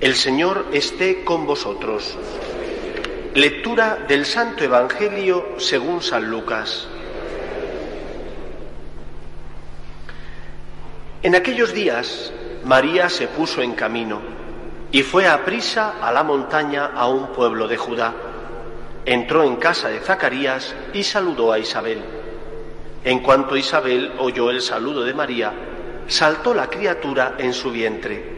El Señor esté con vosotros. Lectura del Santo Evangelio según San Lucas. En aquellos días María se puso en camino y fue a prisa a la montaña a un pueblo de Judá. Entró en casa de Zacarías y saludó a Isabel. En cuanto Isabel oyó el saludo de María, saltó la criatura en su vientre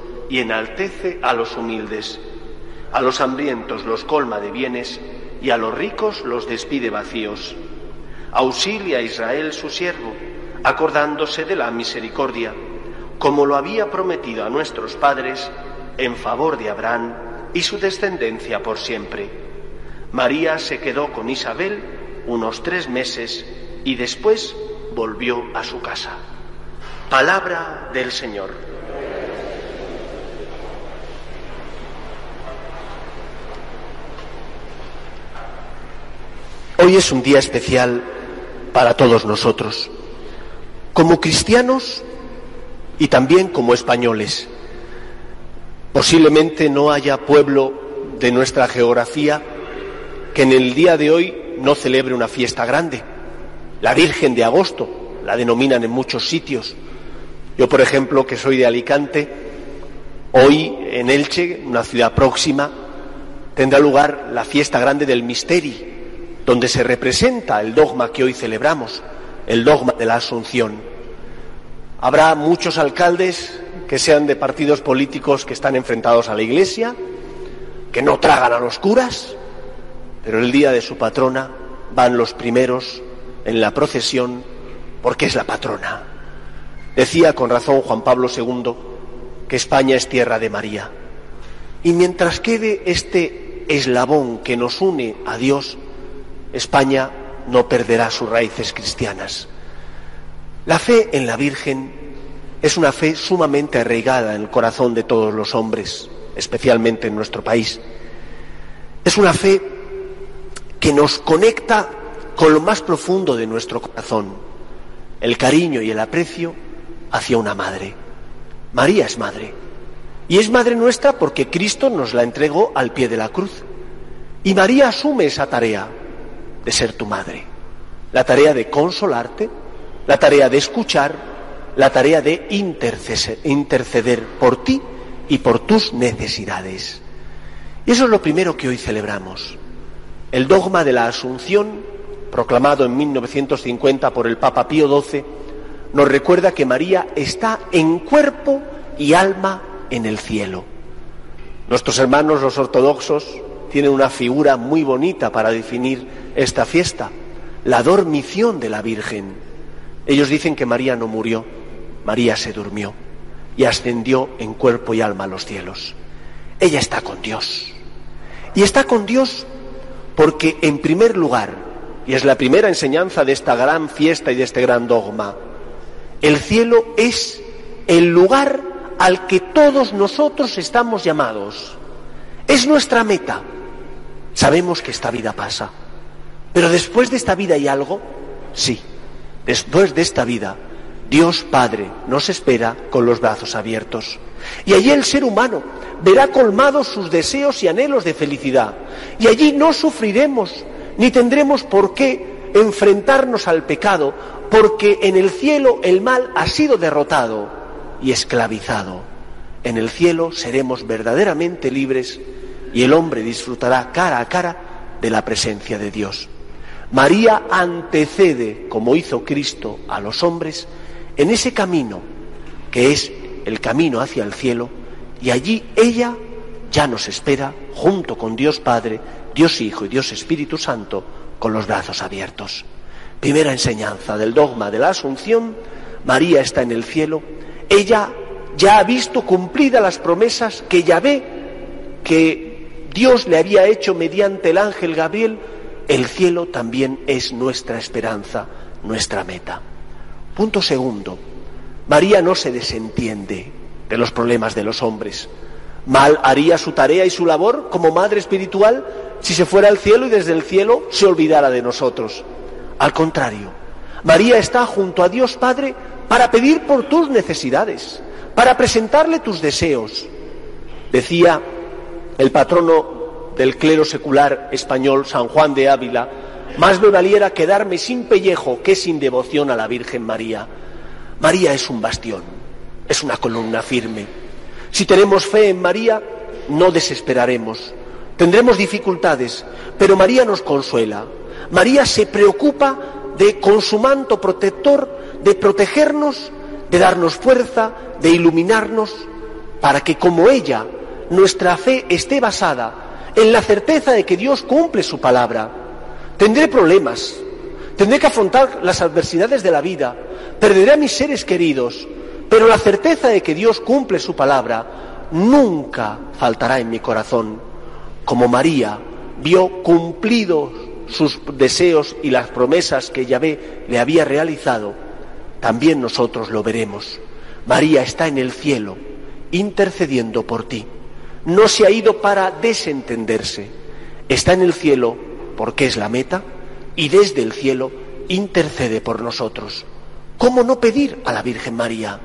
y enaltece a los humildes. A los hambrientos los colma de bienes y a los ricos los despide vacíos. Auxilia a Israel su siervo, acordándose de la misericordia, como lo había prometido a nuestros padres, en favor de Abraham y su descendencia por siempre. María se quedó con Isabel unos tres meses y después volvió a su casa. Palabra del Señor. Hoy es un día especial para todos nosotros, como cristianos y también como españoles. Posiblemente no haya pueblo de nuestra geografía que en el día de hoy no celebre una fiesta grande. La Virgen de Agosto la denominan en muchos sitios, yo, por ejemplo, que soy de Alicante, hoy en Elche, una ciudad próxima, tendrá lugar la fiesta grande del Misteri, donde se representa el dogma que hoy celebramos, el dogma de la Asunción. Habrá muchos alcaldes que sean de partidos políticos que están enfrentados a la Iglesia, que no tragan a los curas, pero el día de su patrona van los primeros en la procesión porque es la patrona. Decía con razón Juan Pablo II que España es tierra de María. Y mientras quede este eslabón que nos une a Dios, España no perderá sus raíces cristianas. La fe en la Virgen es una fe sumamente arraigada en el corazón de todos los hombres, especialmente en nuestro país. Es una fe que nos conecta con lo más profundo de nuestro corazón, el cariño y el aprecio hacia una madre. María es madre. Y es madre nuestra porque Cristo nos la entregó al pie de la cruz. Y María asume esa tarea de ser tu madre. La tarea de consolarte, la tarea de escuchar, la tarea de interceder por ti y por tus necesidades. Y eso es lo primero que hoy celebramos. El dogma de la Asunción, proclamado en 1950 por el Papa Pío XII, nos recuerda que María está en cuerpo y alma en el cielo. Nuestros hermanos los ortodoxos tienen una figura muy bonita para definir esta fiesta, la dormición de la Virgen. Ellos dicen que María no murió, María se durmió y ascendió en cuerpo y alma a los cielos. Ella está con Dios. Y está con Dios porque, en primer lugar, y es la primera enseñanza de esta gran fiesta y de este gran dogma, el cielo es el lugar al que todos nosotros estamos llamados. Es nuestra meta. Sabemos que esta vida pasa. Pero después de esta vida hay algo. Sí, después de esta vida, Dios Padre nos espera con los brazos abiertos. Y allí el ser humano verá colmados sus deseos y anhelos de felicidad. Y allí no sufriremos, ni tendremos por qué enfrentarnos al pecado porque en el cielo el mal ha sido derrotado y esclavizado. en el cielo seremos verdaderamente libres y el hombre disfrutará cara a cara de la presencia de Dios. María antecede, como hizo Cristo a los hombres, en ese camino que es el camino hacia el cielo, y allí ella ya nos espera junto con Dios Padre, Dios Hijo y Dios Espíritu Santo con los brazos abiertos. Primera enseñanza del dogma de la Asunción, María está en el cielo, ella ya ha visto cumplidas las promesas que ya ve que Dios le había hecho mediante el ángel Gabriel, el cielo también es nuestra esperanza, nuestra meta. Punto segundo, María no se desentiende de los problemas de los hombres. Mal haría su tarea y su labor como madre espiritual si se fuera al cielo y desde el cielo se olvidara de nosotros. Al contrario, María está junto a Dios Padre para pedir por tus necesidades, para presentarle tus deseos. Decía el patrono del clero secular español, San Juan de Ávila, más me valiera quedarme sin pellejo que sin devoción a la Virgen María. María es un bastión, es una columna firme. Si tenemos fe en María, no desesperaremos. Tendremos dificultades, pero María nos consuela. María se preocupa de, con su manto protector, de protegernos, de darnos fuerza, de iluminarnos, para que como ella, nuestra fe esté basada en la certeza de que Dios cumple su palabra. Tendré problemas, tendré que afrontar las adversidades de la vida, perderé a mis seres queridos, pero la certeza de que Dios cumple su palabra nunca faltará en mi corazón, como María vio cumplidos sus deseos y las promesas que Yahvé le había realizado, también nosotros lo veremos. María está en el cielo, intercediendo por ti. No se ha ido para desentenderse. Está en el cielo porque es la meta y desde el cielo intercede por nosotros. ¿Cómo no pedir a la Virgen María?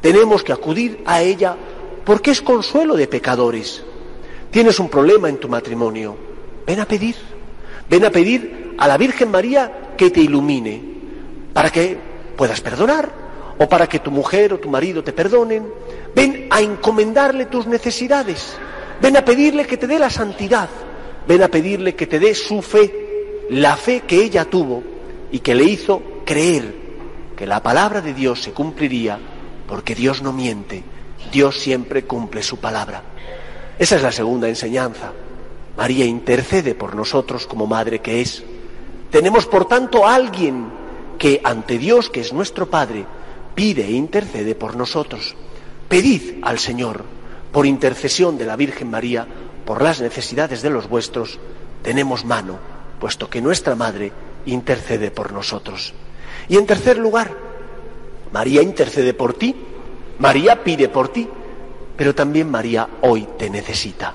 Tenemos que acudir a ella porque es consuelo de pecadores. Tienes un problema en tu matrimonio. Ven a pedir. Ven a pedir a la Virgen María que te ilumine para que puedas perdonar o para que tu mujer o tu marido te perdonen. Ven a encomendarle tus necesidades. Ven a pedirle que te dé la santidad. Ven a pedirle que te dé su fe, la fe que ella tuvo y que le hizo creer que la palabra de Dios se cumpliría porque Dios no miente, Dios siempre cumple su palabra. Esa es la segunda enseñanza. María intercede por nosotros como madre que es. Tenemos, por tanto, a alguien que ante Dios, que es nuestro Padre, pide e intercede por nosotros. Pedid al Señor, por intercesión de la Virgen María, por las necesidades de los vuestros, tenemos mano, puesto que nuestra Madre intercede por nosotros. Y en tercer lugar, María intercede por ti, María pide por ti, pero también María hoy te necesita.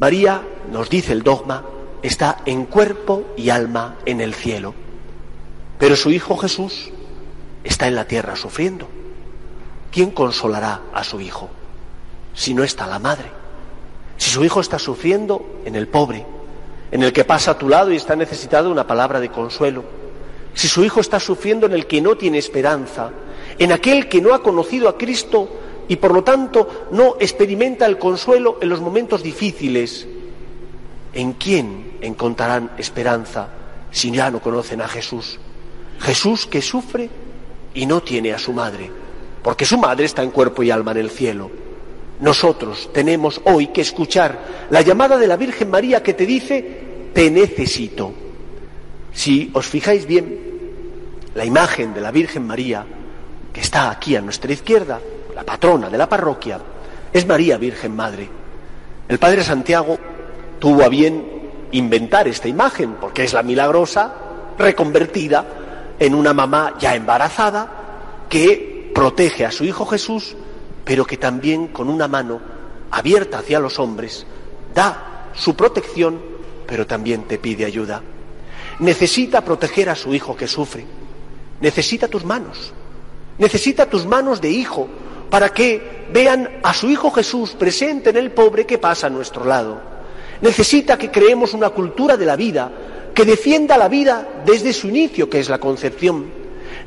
María, nos dice el dogma, está en cuerpo y alma en el cielo, pero su Hijo Jesús está en la tierra sufriendo. ¿Quién consolará a su Hijo si no está la madre? Si su Hijo está sufriendo en el pobre, en el que pasa a tu lado y está necesitado una palabra de consuelo, si su hijo está sufriendo en el que no tiene esperanza, en aquel que no ha conocido a Cristo y por lo tanto no experimenta el consuelo en los momentos difíciles, ¿en quién encontrarán esperanza si ya no conocen a Jesús? Jesús que sufre y no tiene a su madre, porque su madre está en cuerpo y alma en el cielo. Nosotros tenemos hoy que escuchar la llamada de la Virgen María que te dice, te necesito. Si os fijáis bien, la imagen de la Virgen María, que está aquí a nuestra izquierda, la patrona de la parroquia, es María Virgen Madre. El Padre Santiago tuvo a bien inventar esta imagen, porque es la milagrosa reconvertida en una mamá ya embarazada que protege a su Hijo Jesús, pero que también con una mano abierta hacia los hombres da su protección, pero también te pide ayuda. Necesita proteger a su Hijo que sufre necesita tus manos, necesita tus manos de hijo para que vean a su Hijo Jesús presente en el pobre que pasa a nuestro lado. Necesita que creemos una cultura de la vida, que defienda la vida desde su inicio, que es la concepción.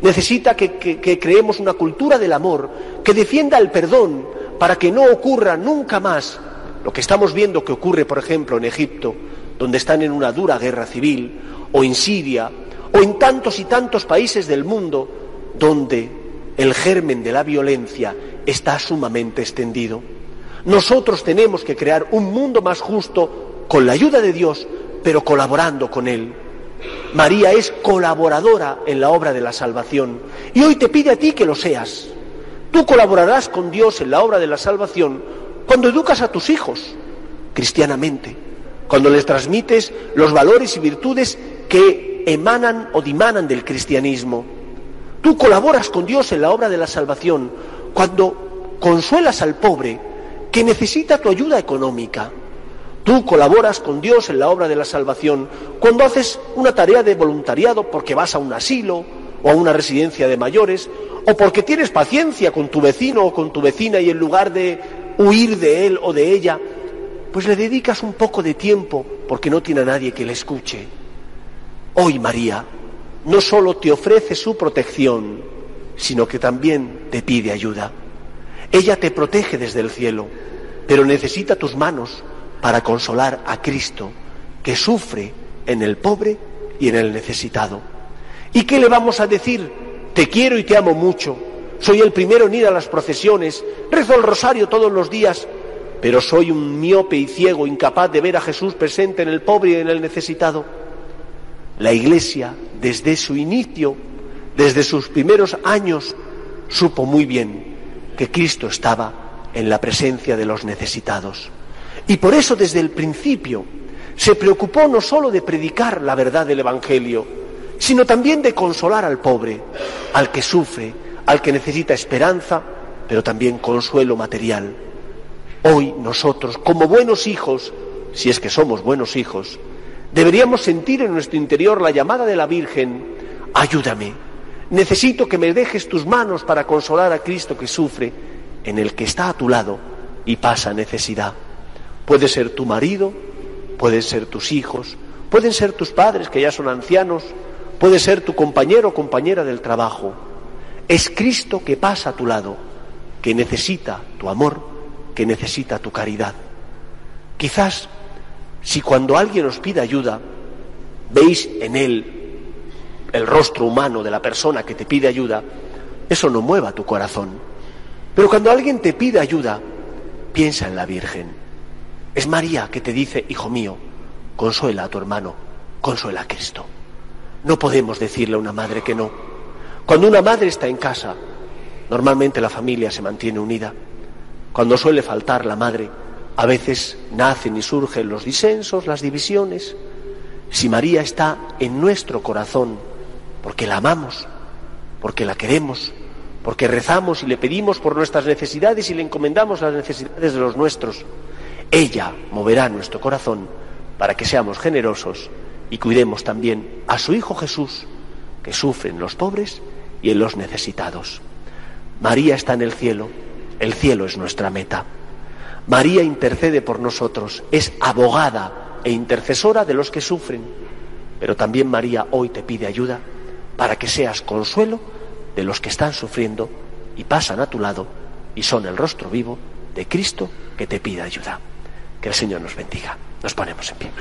Necesita que, creemos una cultura del amor, que defienda el perdón, para que no ocurra nunca más lo que estamos viendo que ocurre, por ejemplo, en Egipto, donde están en una dura guerra civil, o en Siria, o en tantos y tantos países del mundo donde el germen de la violencia está sumamente extendido. Nosotros tenemos que crear un mundo más justo con la ayuda de Dios, pero colaborando con Él. María es colaboradora en la obra de la salvación y hoy te pide a ti que lo seas. Tú colaborarás con Dios en la obra de la salvación cuando educas a tus hijos cristianamente, cuando les transmites los valores y virtudes que emanan o dimanan del cristianismo. Tú colaboras con Dios en la obra de la salvación cuando consuelas al pobre que necesita tu ayuda económica. Tú colaboras con Dios en la obra de la salvación cuando haces una tarea de voluntariado porque vas a un asilo o a una residencia de mayores o porque tienes paciencia con tu vecino o con tu vecina y en lugar de huir de él o de ella, pues le dedicas un poco de tiempo porque no tiene a nadie que le escuche. Hoy María no solo te ofrece su protección, sino que también te pide ayuda. Ella te protege desde el cielo, pero necesita tus manos para consolar a Cristo, que sufre en el pobre y en el necesitado. ¿Y qué le vamos a decir? Te quiero y te amo mucho. Soy el primero en ir a las procesiones, rezo el rosario todos los días, pero soy un miope y ciego, incapaz de ver a Jesús presente en el pobre y en el necesitado. La Iglesia, desde su inicio, desde sus primeros años, supo muy bien que Cristo estaba en la presencia de los necesitados. Y por eso desde el principio se preocupó no solo de predicar la verdad del Evangelio, sino también de consolar al pobre, al que sufre, al que necesita esperanza, pero también consuelo material. Hoy nosotros, como buenos hijos, si es que somos buenos hijos, deberíamos sentir en nuestro interior la llamada de la Virgen, ayúdame, necesito que me dejes tus manos para consolar a Cristo que sufre, en el que está a tu lado y pasa necesidad. Puede ser tu marido, pueden ser tus hijos, pueden ser tus padres que ya son ancianos, puede ser tu compañero o compañera del trabajo. Es Cristo que pasa a tu lado, que necesita tu amor, que necesita tu caridad. Quizás si cuando alguien os pide ayuda, veis en él el rostro humano de la persona que te pide ayuda, eso no mueva tu corazón. Pero cuando alguien te pide ayuda, piensa en la Virgen. Es María que te dice, hijo mío, consuela a tu hermano, consuela a Cristo. No podemos decirle a una madre que no. Cuando una madre está en casa, normalmente la familia se mantiene unida. Cuando suele faltar la madre, a veces nacen y surgen los disensos, las divisiones. Si María está en nuestro corazón, porque la amamos, porque la queremos, porque rezamos y le pedimos por nuestras necesidades y le encomendamos las necesidades de los nuestros, ella moverá nuestro corazón para que seamos generosos y cuidemos también a su Hijo Jesús, que sufre en los pobres y en los necesitados. María está en el cielo, el cielo es nuestra meta. María intercede por nosotros, es abogada e intercesora de los que sufren, pero también María hoy te pide ayuda para que seas consuelo de los que están sufriendo y pasan a tu lado y son el rostro vivo de Cristo que te pide ayuda. Que el Señor nos bendiga. Nos ponemos en pie.